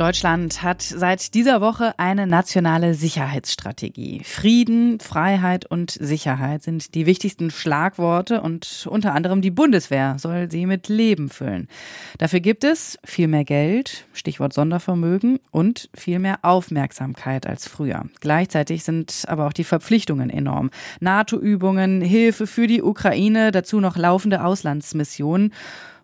Deutschland hat seit dieser Woche eine nationale Sicherheitsstrategie. Frieden, Freiheit und Sicherheit sind die wichtigsten Schlagworte und unter anderem die Bundeswehr soll sie mit Leben füllen. Dafür gibt es viel mehr Geld, Stichwort Sondervermögen und viel mehr Aufmerksamkeit als früher. Gleichzeitig sind aber auch die Verpflichtungen enorm. NATO-Übungen, Hilfe für die Ukraine, dazu noch laufende Auslandsmissionen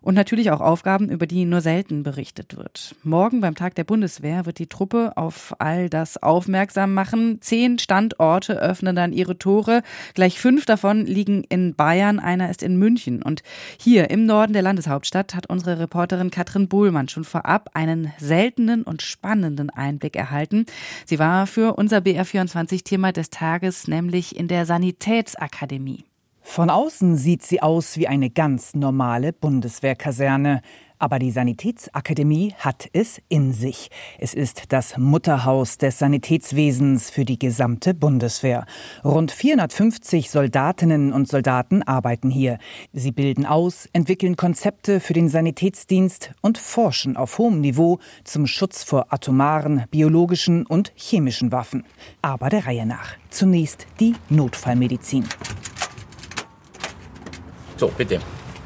und natürlich auch Aufgaben, über die nur selten berichtet wird. Morgen beim Tag der Bundeswehr wird die Truppe auf all das aufmerksam machen. Zehn Standorte öffnen dann ihre Tore. Gleich fünf davon liegen in Bayern, einer ist in München. Und hier im Norden der Landeshauptstadt hat unsere Reporterin Katrin Bohlmann schon vorab einen seltenen und spannenden Einblick erhalten. Sie war für unser BR24-Thema des Tages nämlich in der Sanitätsakademie. Von außen sieht sie aus wie eine ganz normale Bundeswehrkaserne. Aber die Sanitätsakademie hat es in sich. Es ist das Mutterhaus des Sanitätswesens für die gesamte Bundeswehr. Rund 450 Soldatinnen und Soldaten arbeiten hier. Sie bilden aus, entwickeln Konzepte für den Sanitätsdienst und forschen auf hohem Niveau zum Schutz vor atomaren, biologischen und chemischen Waffen. Aber der Reihe nach. Zunächst die Notfallmedizin. So, bitte.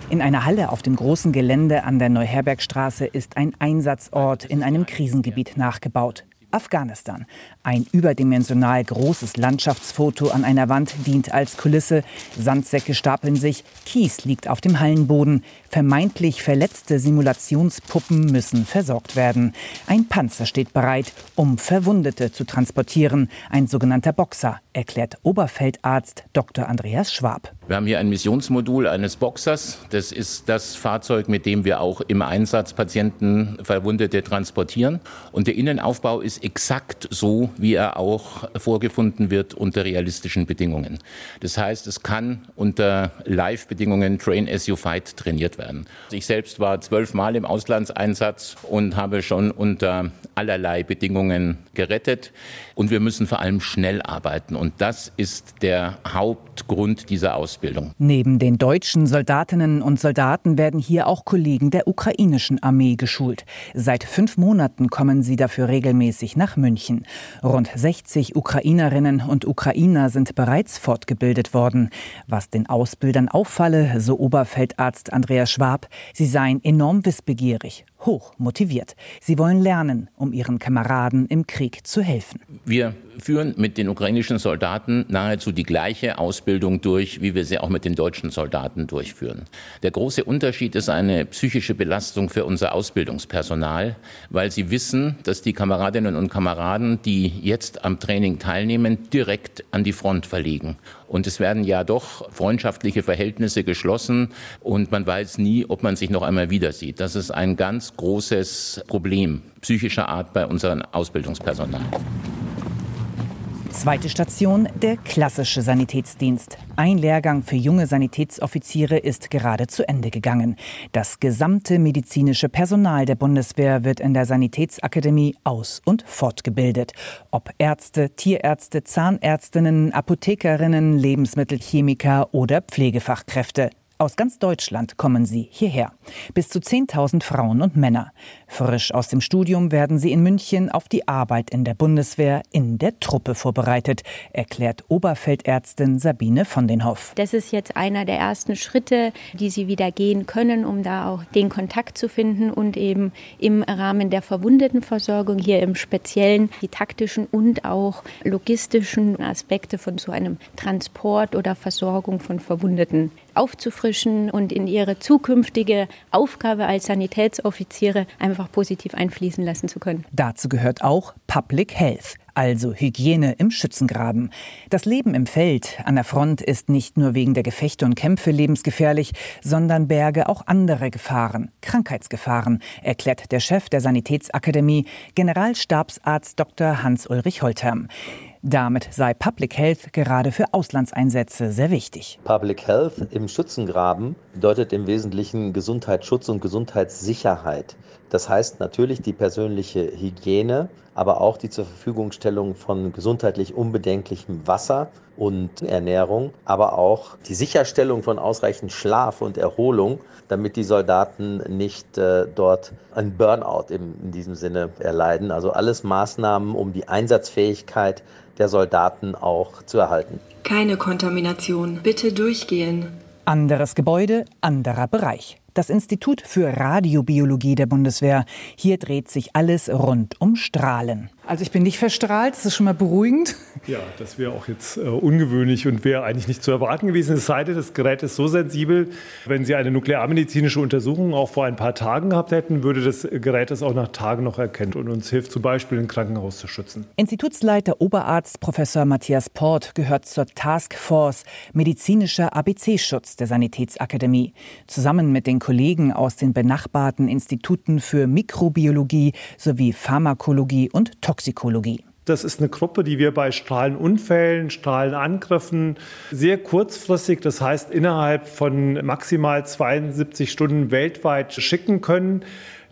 In einer Halle auf dem großen Gelände an der Neuherbergstraße ist ein Einsatzort in einem Krisengebiet nachgebaut. Afghanistan. Ein überdimensional großes Landschaftsfoto an einer Wand dient als Kulisse. Sandsäcke stapeln sich, Kies liegt auf dem Hallenboden. Vermeintlich verletzte Simulationspuppen müssen versorgt werden. Ein Panzer steht bereit, um Verwundete zu transportieren. Ein sogenannter Boxer, erklärt Oberfeldarzt Dr. Andreas Schwab. Wir haben hier ein Missionsmodul eines Boxers. Das ist das Fahrzeug, mit dem wir auch im Einsatz Patienten, Verwundete transportieren. Und der Innenaufbau ist exakt so, wie er auch vorgefunden wird unter realistischen Bedingungen. Das heißt, es kann unter Live-Bedingungen Train as you fight trainiert werden. Ich selbst war zwölfmal im Auslandseinsatz und habe schon unter allerlei Bedingungen gerettet. Und wir müssen vor allem schnell arbeiten. Und das ist der Hauptgrund dieser Ausbildung. Neben den deutschen Soldatinnen und Soldaten werden hier auch Kollegen der ukrainischen Armee geschult. Seit fünf Monaten kommen sie dafür regelmäßig nach München. Rund 60 Ukrainerinnen und Ukrainer sind bereits fortgebildet worden. Was den Ausbildern auffalle, so Oberfeldarzt Andreas Schwab, sie seien enorm wissbegierig hoch motiviert. Sie wollen lernen, um ihren Kameraden im Krieg zu helfen. Wir führen mit den ukrainischen Soldaten nahezu die gleiche Ausbildung durch, wie wir sie auch mit den deutschen Soldaten durchführen. Der große Unterschied ist eine psychische Belastung für unser Ausbildungspersonal, weil sie wissen, dass die Kameradinnen und Kameraden, die jetzt am Training teilnehmen, direkt an die Front verlegen. Und es werden ja doch freundschaftliche Verhältnisse geschlossen und man weiß nie, ob man sich noch einmal wieder sieht. Das ist ein ganz großes Problem psychischer Art bei unserem Ausbildungspersonal. Zweite Station, der klassische Sanitätsdienst. Ein Lehrgang für junge Sanitätsoffiziere ist gerade zu Ende gegangen. Das gesamte medizinische Personal der Bundeswehr wird in der Sanitätsakademie aus- und fortgebildet. Ob Ärzte, Tierärzte, Zahnärztinnen, Apothekerinnen, Lebensmittelchemiker oder Pflegefachkräfte. Aus ganz Deutschland kommen sie hierher. Bis zu 10.000 Frauen und Männer. Frisch aus dem Studium werden sie in München auf die Arbeit in der Bundeswehr in der Truppe vorbereitet, erklärt Oberfeldärztin Sabine von den Hoff. Das ist jetzt einer der ersten Schritte, die sie wieder gehen können, um da auch den Kontakt zu finden und eben im Rahmen der Verwundetenversorgung hier im Speziellen die taktischen und auch logistischen Aspekte von so einem Transport oder Versorgung von Verwundeten aufzufrischen und in ihre zukünftige Aufgabe als Sanitätsoffiziere einfach positiv einfließen lassen zu können. Dazu gehört auch Public Health, also Hygiene im Schützengraben. Das Leben im Feld an der Front ist nicht nur wegen der Gefechte und Kämpfe lebensgefährlich, sondern berge auch andere Gefahren, Krankheitsgefahren, erklärt der Chef der Sanitätsakademie, Generalstabsarzt Dr. Hans-Ulrich Holterm. Damit sei Public Health gerade für Auslandseinsätze sehr wichtig. Public Health im Schützengraben bedeutet im Wesentlichen Gesundheitsschutz und Gesundheitssicherheit. Das heißt natürlich die persönliche Hygiene, aber auch die zur Verfügungstellung von gesundheitlich unbedenklichem Wasser und Ernährung, aber auch die Sicherstellung von ausreichend Schlaf und Erholung, damit die Soldaten nicht äh, dort ein Burnout im, in diesem Sinne erleiden. Also alles Maßnahmen, um die Einsatzfähigkeit der Soldaten auch zu erhalten. Keine Kontamination. Bitte durchgehen. Anderes Gebäude, anderer Bereich. Das Institut für Radiobiologie der Bundeswehr. Hier dreht sich alles rund um Strahlen. Also ich bin nicht verstrahlt, das ist schon mal beruhigend. Ja, das wäre auch jetzt äh, ungewöhnlich und wäre eigentlich nicht zu erwarten gewesen. Es sei denn, das Gerät ist so sensibel, wenn Sie eine nuklearmedizinische Untersuchung auch vor ein paar Tagen gehabt hätten, würde das Gerät es auch nach Tagen noch erkennen und uns hilft zum Beispiel, ein Krankenhaus zu schützen. Institutsleiter Oberarzt Professor Matthias Port gehört zur Taskforce Medizinischer ABC-Schutz der Sanitätsakademie. Zusammen mit den Kollegen aus den benachbarten Instituten für Mikrobiologie sowie Pharmakologie und Toxikologie Toxikologie. Das ist eine Gruppe, die wir bei Strahlenunfällen, Strahlenangriffen sehr kurzfristig, das heißt innerhalb von maximal 72 Stunden weltweit schicken können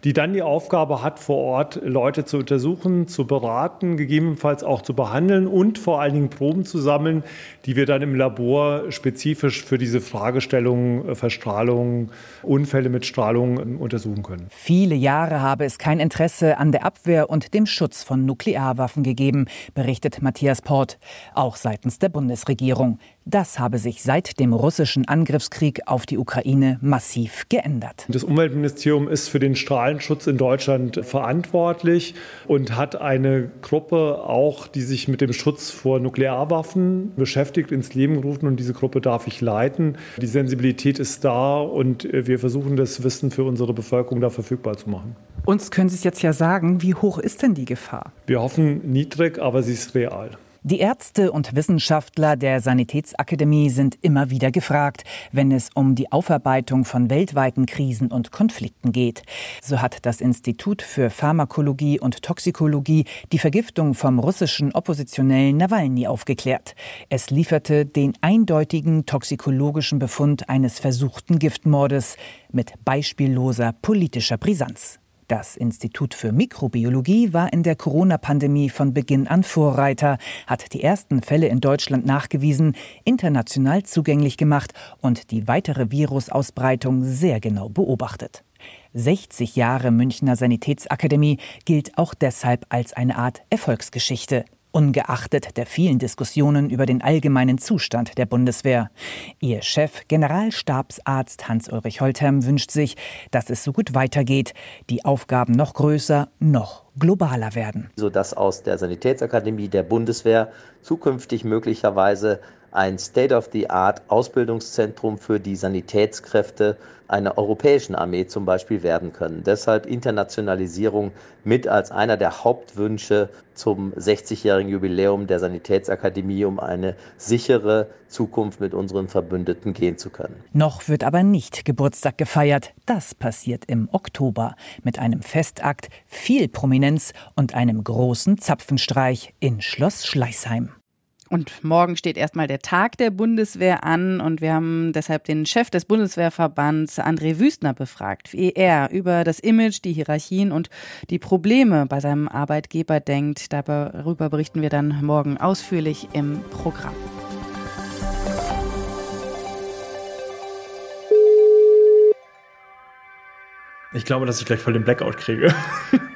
die dann die Aufgabe hat, vor Ort Leute zu untersuchen, zu beraten, gegebenenfalls auch zu behandeln und vor allen Dingen Proben zu sammeln, die wir dann im Labor spezifisch für diese Fragestellung äh, Verstrahlung, Unfälle mit Strahlung ähm, untersuchen können. Viele Jahre habe es kein Interesse an der Abwehr und dem Schutz von Nuklearwaffen gegeben, berichtet Matthias Port, auch seitens der Bundesregierung. Das habe sich seit dem russischen Angriffskrieg auf die Ukraine massiv geändert. Das Umweltministerium ist für den Strahlenschutz in Deutschland verantwortlich und hat eine Gruppe auch, die sich mit dem Schutz vor Nuklearwaffen beschäftigt, ins Leben gerufen und diese Gruppe darf ich leiten. Die Sensibilität ist da und wir versuchen das Wissen für unsere Bevölkerung da verfügbar zu machen. Uns können Sie es jetzt ja sagen, wie hoch ist denn die Gefahr? Wir hoffen niedrig, aber sie ist real. Die Ärzte und Wissenschaftler der Sanitätsakademie sind immer wieder gefragt, wenn es um die Aufarbeitung von weltweiten Krisen und Konflikten geht. So hat das Institut für Pharmakologie und Toxikologie die Vergiftung vom russischen Oppositionellen Nawalny aufgeklärt. Es lieferte den eindeutigen toxikologischen Befund eines versuchten Giftmordes mit beispielloser politischer Brisanz. Das Institut für Mikrobiologie war in der Corona-Pandemie von Beginn an Vorreiter, hat die ersten Fälle in Deutschland nachgewiesen, international zugänglich gemacht und die weitere Virusausbreitung sehr genau beobachtet. 60 Jahre Münchner Sanitätsakademie gilt auch deshalb als eine Art Erfolgsgeschichte ungeachtet der vielen Diskussionen über den allgemeinen Zustand der Bundeswehr. Ihr Chef, Generalstabsarzt Hans-Ulrich Holtherm, wünscht sich, dass es so gut weitergeht, die Aufgaben noch größer, noch globaler werden. Sodass aus der Sanitätsakademie der Bundeswehr zukünftig möglicherweise ein State-of-the-Art Ausbildungszentrum für die Sanitätskräfte einer europäischen Armee zum Beispiel werden können. Deshalb Internationalisierung mit als einer der Hauptwünsche zum 60-jährigen Jubiläum der Sanitätsakademie, um eine sichere Zukunft mit unseren Verbündeten gehen zu können. Noch wird aber nicht Geburtstag gefeiert. Das passiert im Oktober mit einem Festakt, viel Prominenz und einem großen Zapfenstreich in Schloss Schleißheim. Und morgen steht erstmal der Tag der Bundeswehr an und wir haben deshalb den Chef des Bundeswehrverbands André Wüstner befragt, wie er über das Image, die Hierarchien und die Probleme bei seinem Arbeitgeber denkt. Darüber berichten wir dann morgen ausführlich im Programm. Ich glaube, dass ich gleich voll den Blackout kriege.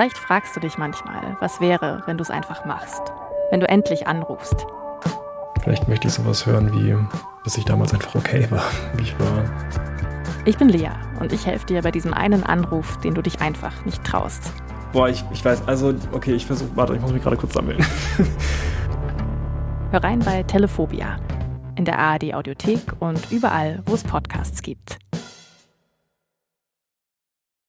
Vielleicht fragst du dich manchmal, was wäre, wenn du es einfach machst, wenn du endlich anrufst. Vielleicht möchte ich sowas hören wie, dass ich damals einfach okay war, wie ich war. Ich bin Lea und ich helfe dir bei diesem einen Anruf, den du dich einfach nicht traust. Boah, ich, ich weiß, also, okay, ich versuche, warte, ich muss mich gerade kurz sammeln. Hör rein bei Telephobia in der ARD Audiothek und überall, wo es Podcasts gibt.